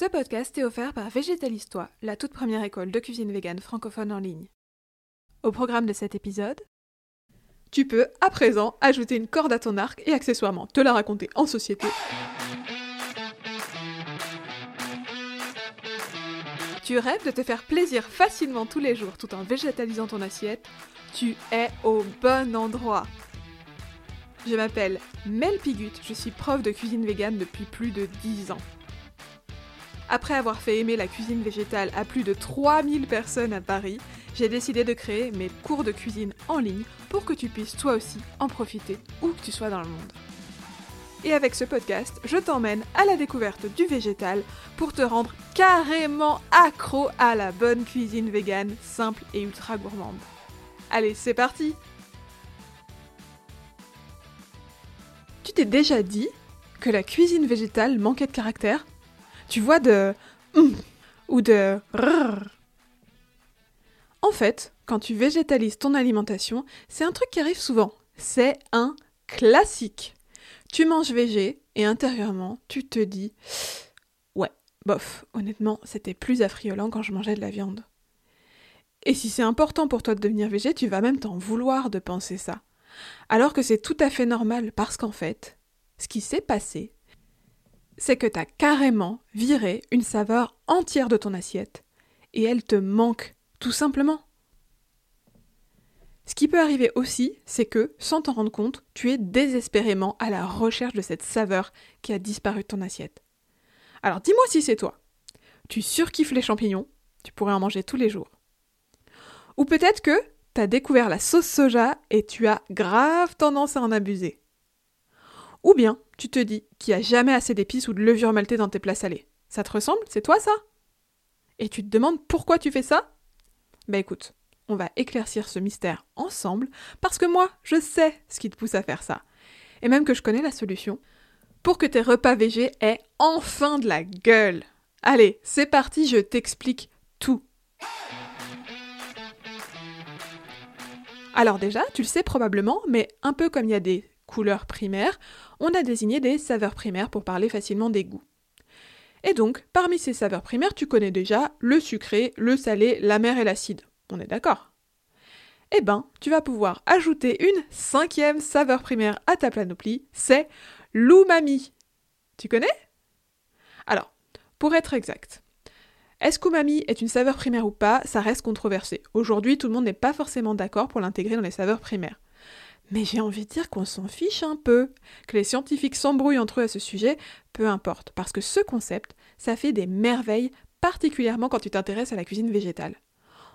Ce podcast est offert par Végétalistois, la toute première école de cuisine végane francophone en ligne. Au programme de cet épisode, tu peux à présent ajouter une corde à ton arc et accessoirement te la raconter en société. Tu rêves de te faire plaisir facilement tous les jours tout en végétalisant ton assiette? Tu es au bon endroit. Je m'appelle Mel Pigut, je suis prof de cuisine végane depuis plus de 10 ans. Après avoir fait aimer la cuisine végétale à plus de 3000 personnes à Paris, j'ai décidé de créer mes cours de cuisine en ligne pour que tu puisses toi aussi en profiter où que tu sois dans le monde. Et avec ce podcast, je t'emmène à la découverte du végétal pour te rendre carrément accro à la bonne cuisine végane, simple et ultra gourmande. Allez, c'est parti Tu t'es déjà dit que la cuisine végétale manquait de caractère? Tu vois de hum ou de. En fait, quand tu végétalises ton alimentation, c'est un truc qui arrive souvent. C'est un classique. Tu manges végé et intérieurement, tu te dis Ouais, bof, honnêtement, c'était plus affriolant quand je mangeais de la viande. Et si c'est important pour toi de devenir végé, tu vas même t'en vouloir de penser ça. Alors que c'est tout à fait normal parce qu'en fait, ce qui s'est passé, c'est que t'as carrément viré une saveur entière de ton assiette et elle te manque, tout simplement. Ce qui peut arriver aussi, c'est que, sans t'en rendre compte, tu es désespérément à la recherche de cette saveur qui a disparu de ton assiette. Alors dis-moi si c'est toi. Tu surkiffes les champignons, tu pourrais en manger tous les jours. Ou peut-être que t'as découvert la sauce soja et tu as grave tendance à en abuser. Ou bien, tu te dis qu'il n'y a jamais assez d'épices ou de levure maltée dans tes plats salés. Ça te ressemble? C'est toi ça? Et tu te demandes pourquoi tu fais ça? Bah écoute, on va éclaircir ce mystère ensemble, parce que moi, je sais ce qui te pousse à faire ça. Et même que je connais la solution pour que tes repas végés aient enfin de la gueule. Allez, c'est parti, je t'explique tout. Alors déjà, tu le sais probablement, mais un peu comme il y a des couleurs primaires, on a désigné des saveurs primaires pour parler facilement des goûts. Et donc, parmi ces saveurs primaires, tu connais déjà le sucré, le salé, l'amer et l'acide. On est d'accord? Eh ben, tu vas pouvoir ajouter une cinquième saveur primaire à ta planoplie, c'est l'umami. Tu connais? Alors, pour être exact, est-ce qu'umami est une saveur primaire ou pas? Ça reste controversé. Aujourd'hui, tout le monde n'est pas forcément d'accord pour l'intégrer dans les saveurs primaires. Mais j'ai envie de dire qu'on s'en fiche un peu. Que les scientifiques s'embrouillent entre eux à ce sujet, peu importe, parce que ce concept, ça fait des merveilles, particulièrement quand tu t'intéresses à la cuisine végétale.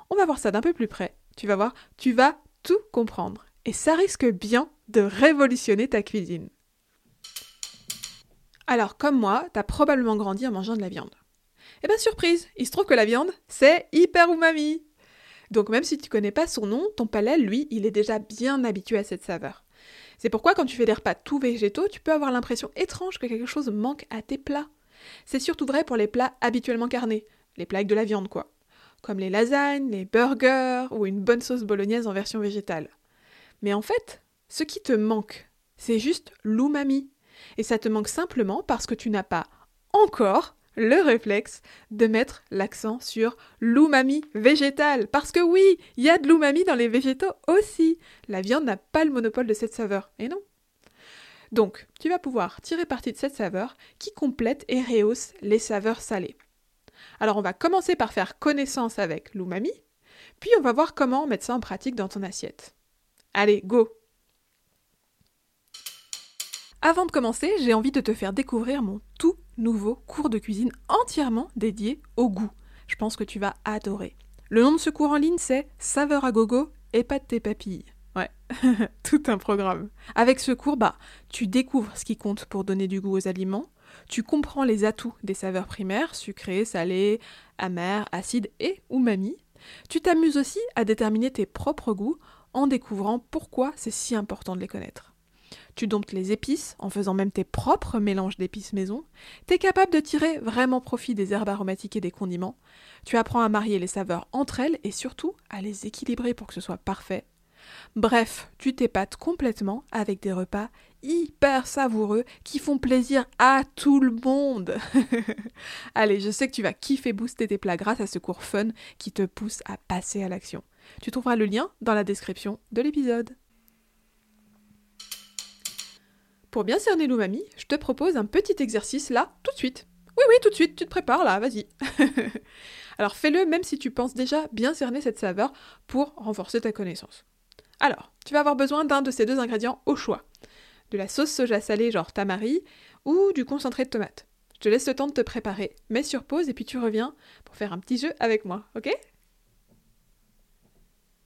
On va voir ça d'un peu plus près. Tu vas voir, tu vas tout comprendre. Et ça risque bien de révolutionner ta cuisine. Alors, comme moi, t'as probablement grandi en mangeant de la viande. Eh ben surprise, il se trouve que la viande, c'est hyper umami. Donc même si tu connais pas son nom, ton palais, lui, il est déjà bien habitué à cette saveur. C'est pourquoi quand tu fais des repas tout végétaux, tu peux avoir l'impression étrange que quelque chose manque à tes plats. C'est surtout vrai pour les plats habituellement carnés, les plats avec de la viande quoi, comme les lasagnes, les burgers ou une bonne sauce bolognaise en version végétale. Mais en fait, ce qui te manque, c'est juste l'umami. Et ça te manque simplement parce que tu n'as pas encore le réflexe de mettre l'accent sur l'umami végétal. Parce que oui, il y a de l'umami dans les végétaux aussi. La viande n'a pas le monopole de cette saveur. Et non. Donc, tu vas pouvoir tirer parti de cette saveur qui complète et rehausse les saveurs salées. Alors, on va commencer par faire connaissance avec l'umami, puis on va voir comment mettre ça en pratique dans ton assiette. Allez, go Avant de commencer, j'ai envie de te faire découvrir mon tout nouveau cours de cuisine entièrement dédié au goût. Je pense que tu vas adorer. Le nom de ce cours en ligne, c'est Saveur à gogo et pas de tes papilles. Ouais, tout un programme. Avec ce cours, bah, tu découvres ce qui compte pour donner du goût aux aliments, tu comprends les atouts des saveurs primaires, sucrées, salées, amères, acides et umami. Tu t'amuses aussi à déterminer tes propres goûts en découvrant pourquoi c'est si important de les connaître tu domptes les épices en faisant même tes propres mélanges d'épices maison, tu es capable de tirer vraiment profit des herbes aromatiques et des condiments, tu apprends à marier les saveurs entre elles et surtout à les équilibrer pour que ce soit parfait. Bref, tu t'épates complètement avec des repas hyper savoureux qui font plaisir à tout le monde. Allez, je sais que tu vas kiffer booster tes plats grâce à ce cours fun qui te pousse à passer à l'action. Tu trouveras le lien dans la description de l'épisode. Pour bien cerner l'umami, je te propose un petit exercice là, tout de suite. Oui, oui, tout de suite, tu te prépares là, vas-y. Alors fais-le même si tu penses déjà bien cerner cette saveur pour renforcer ta connaissance. Alors, tu vas avoir besoin d'un de ces deux ingrédients au choix. De la sauce soja salée genre tamari ou du concentré de tomate. Je te laisse le temps de te préparer, mets sur pause et puis tu reviens pour faire un petit jeu avec moi, ok?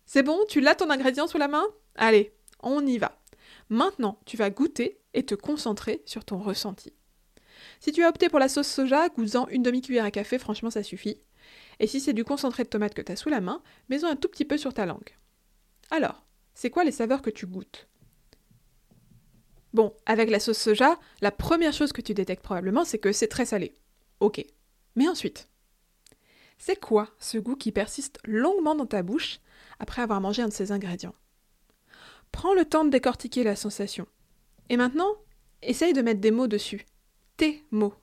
C'est bon, tu l'as ton ingrédient sous la main? Allez, on y va. Maintenant, tu vas goûter et te concentrer sur ton ressenti. Si tu as opté pour la sauce soja, goûte-en une demi-cuillère à café, franchement ça suffit. Et si c'est du concentré de tomate que tu as sous la main, mets-en un tout petit peu sur ta langue. Alors, c'est quoi les saveurs que tu goûtes? Bon, avec la sauce soja, la première chose que tu détectes probablement, c'est que c'est très salé. Ok. Mais ensuite, c'est quoi ce goût qui persiste longuement dans ta bouche après avoir mangé un de ces ingrédients? Prends le temps de décortiquer la sensation. Et maintenant, essaye de mettre des mots dessus. Tes mots.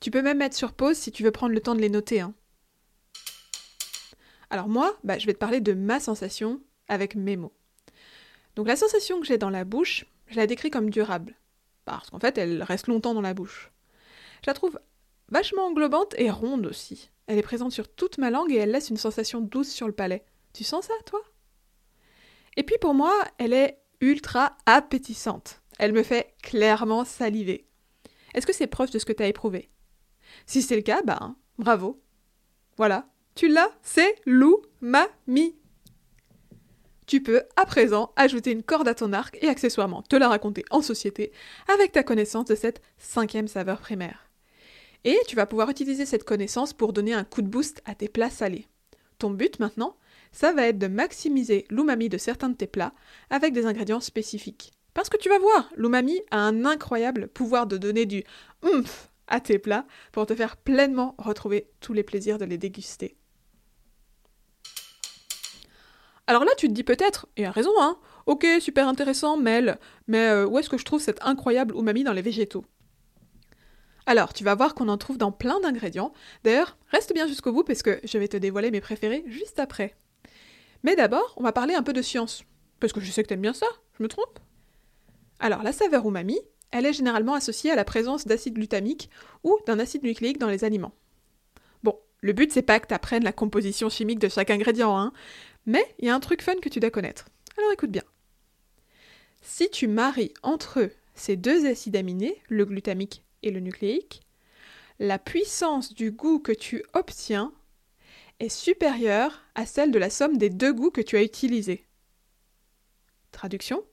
Tu peux même mettre sur pause si tu veux prendre le temps de les noter. Hein. Alors moi, bah, je vais te parler de ma sensation avec mes mots. Donc la sensation que j'ai dans la bouche, je la décris comme durable. Parce qu'en fait, elle reste longtemps dans la bouche. Je la trouve vachement englobante et ronde aussi. Elle est présente sur toute ma langue et elle laisse une sensation douce sur le palais. Tu sens ça, toi? Et puis pour moi, elle est ultra appétissante. Elle me fait clairement saliver. Est-ce que c'est proche de ce que tu as éprouvé? Si c'est le cas, bah, bravo. Voilà, tu l'as, c'est l'umami. Tu peux à présent ajouter une corde à ton arc et accessoirement te la raconter en société avec ta connaissance de cette cinquième saveur primaire. Et tu vas pouvoir utiliser cette connaissance pour donner un coup de boost à tes plats salés. Ton but maintenant, ça va être de maximiser l'umami de certains de tes plats avec des ingrédients spécifiques. Parce que tu vas voir, l'umami a un incroyable pouvoir de donner du oomph à tes plats pour te faire pleinement retrouver tous les plaisirs de les déguster. Alors là, tu te dis peut-être, et à raison, hein, ok, super intéressant, mais euh, où est-ce que je trouve cette incroyable umami dans les végétaux? Alors, tu vas voir qu'on en trouve dans plein d'ingrédients. D'ailleurs, reste bien jusqu'au bout parce que je vais te dévoiler mes préférés juste après. Mais d'abord, on va parler un peu de science. Parce que je sais que t'aimes bien ça, je me trompe? Alors, la saveur umami, elle est généralement associée à la présence d'acide glutamique ou d'un acide nucléique dans les aliments. Bon, le but c'est pas que tu apprennes la composition chimique de chaque ingrédient, hein, mais il y a un truc fun que tu dois connaître. Alors écoute bien. Si tu maries entre eux ces deux acides aminés, le glutamique et le nucléique, la puissance du goût que tu obtiens est supérieure à celle de la somme des deux goûts que tu as utilisés. Traduction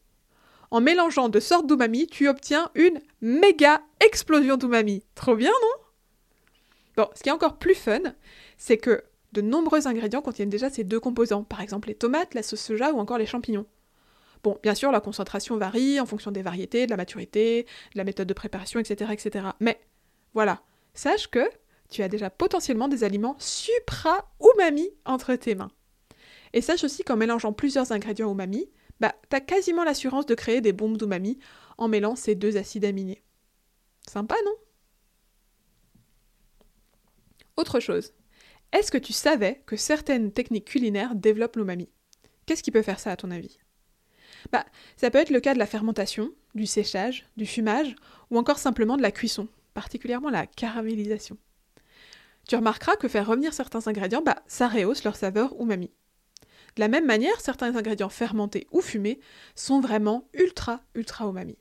En mélangeant deux sortes d'umami, tu obtiens une méga explosion d'umami. Trop bien, non? Bon, ce qui est encore plus fun, c'est que de nombreux ingrédients contiennent déjà ces deux composants, par exemple les tomates, la sauce soja ou encore les champignons. Bon, bien sûr, la concentration varie en fonction des variétés, de la maturité, de la méthode de préparation, etc. etc. Mais voilà, sache que tu as déjà potentiellement des aliments supra-umami entre tes mains. Et sache aussi qu'en mélangeant plusieurs ingrédients umami, bah, t'as quasiment l'assurance de créer des bombes d'umami en mêlant ces deux acides aminés. Sympa, non? Autre chose, est-ce que tu savais que certaines techniques culinaires développent l'umami? Qu'est-ce qui peut faire ça à ton avis? Bah, ça peut être le cas de la fermentation, du séchage, du fumage ou encore simplement de la cuisson, particulièrement la caramélisation. Tu remarqueras que faire revenir certains ingrédients, bah, ça rehausse leur saveur umami. De la même manière, certains ingrédients fermentés ou fumés sont vraiment ultra ultra umami.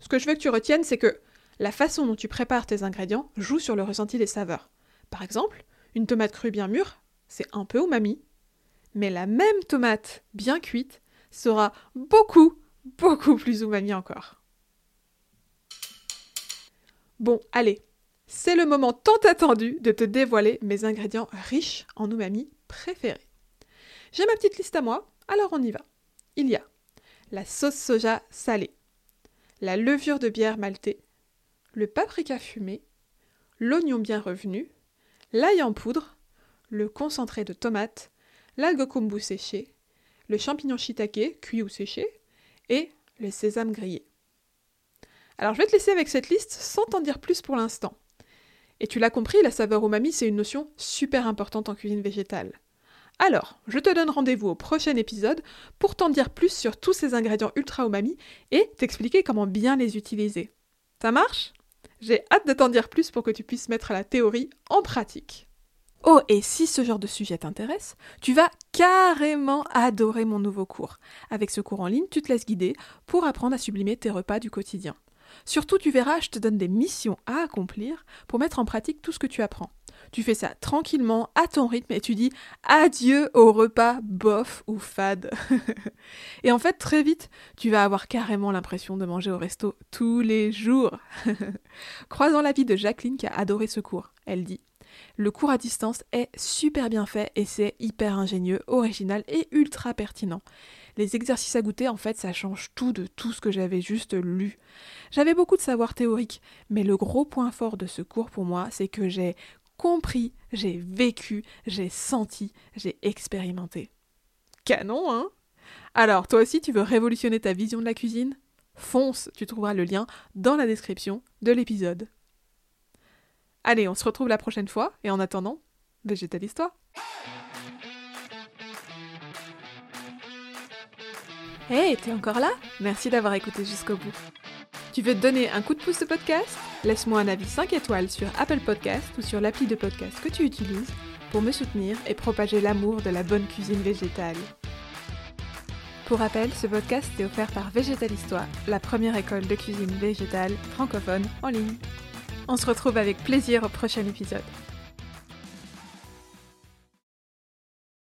Ce que je veux que tu retiennes, c'est que la façon dont tu prépares tes ingrédients joue sur le ressenti des saveurs. Par exemple, une tomate crue bien mûre, c'est un peu umami, mais la même tomate bien cuite sera beaucoup, beaucoup plus umami encore. Bon, allez, c'est le moment tant attendu de te dévoiler mes ingrédients riches en umami préférés. J'ai ma petite liste à moi, alors on y va. Il y a la sauce soja salée, la levure de bière maltée, le paprika fumé, l'oignon bien revenu, l'ail en poudre, le concentré de tomate, l'algue séché, le champignon shiitake, cuit ou séché, et le sésame grillé. Alors je vais te laisser avec cette liste sans t'en dire plus pour l'instant. Et tu l'as compris, la saveur umami, c'est une notion super importante en cuisine végétale. Alors, je te donne rendez-vous au prochain épisode pour t'en dire plus sur tous ces ingrédients ultra umami et t'expliquer comment bien les utiliser. Ça marche? J'ai hâte de t'en dire plus pour que tu puisses mettre la théorie en pratique. Oh, et si ce genre de sujet t'intéresse, tu vas carrément adorer mon nouveau cours. Avec ce cours en ligne, tu te laisses guider pour apprendre à sublimer tes repas du quotidien. Surtout, tu verras, je te donne des missions à accomplir pour mettre en pratique tout ce que tu apprends. Tu fais ça tranquillement, à ton rythme, et tu dis adieu au repas bof ou fade. et en fait, très vite, tu vas avoir carrément l'impression de manger au resto tous les jours. Croisant la vie de Jacqueline qui a adoré ce cours, elle dit le cours à distance est super bien fait et c'est hyper ingénieux, original et ultra pertinent. Les exercices à goûter, en fait, ça change tout de tout ce que j'avais juste lu. J'avais beaucoup de savoir théorique, mais le gros point fort de ce cours pour moi, c'est que j'ai compris, j'ai vécu, j'ai senti, j'ai expérimenté. Canon, hein? Alors, toi aussi, tu veux révolutionner ta vision de la cuisine? Fonce, tu trouveras le lien dans la description de l'épisode. Allez, on se retrouve la prochaine fois, et en attendant, végétalise-toi Hey, t'es encore là? Merci d'avoir écouté jusqu'au bout. Tu veux te donner un coup de pouce au podcast? Laisse-moi un avis 5 étoiles sur Apple Podcast ou sur l'appli de podcast que tu utilises pour me soutenir et propager l'amour de la bonne cuisine végétale. Pour rappel, ce podcast est offert par Végétalistoire, la première école de cuisine végétale francophone en ligne. On se retrouve avec plaisir au prochain épisode.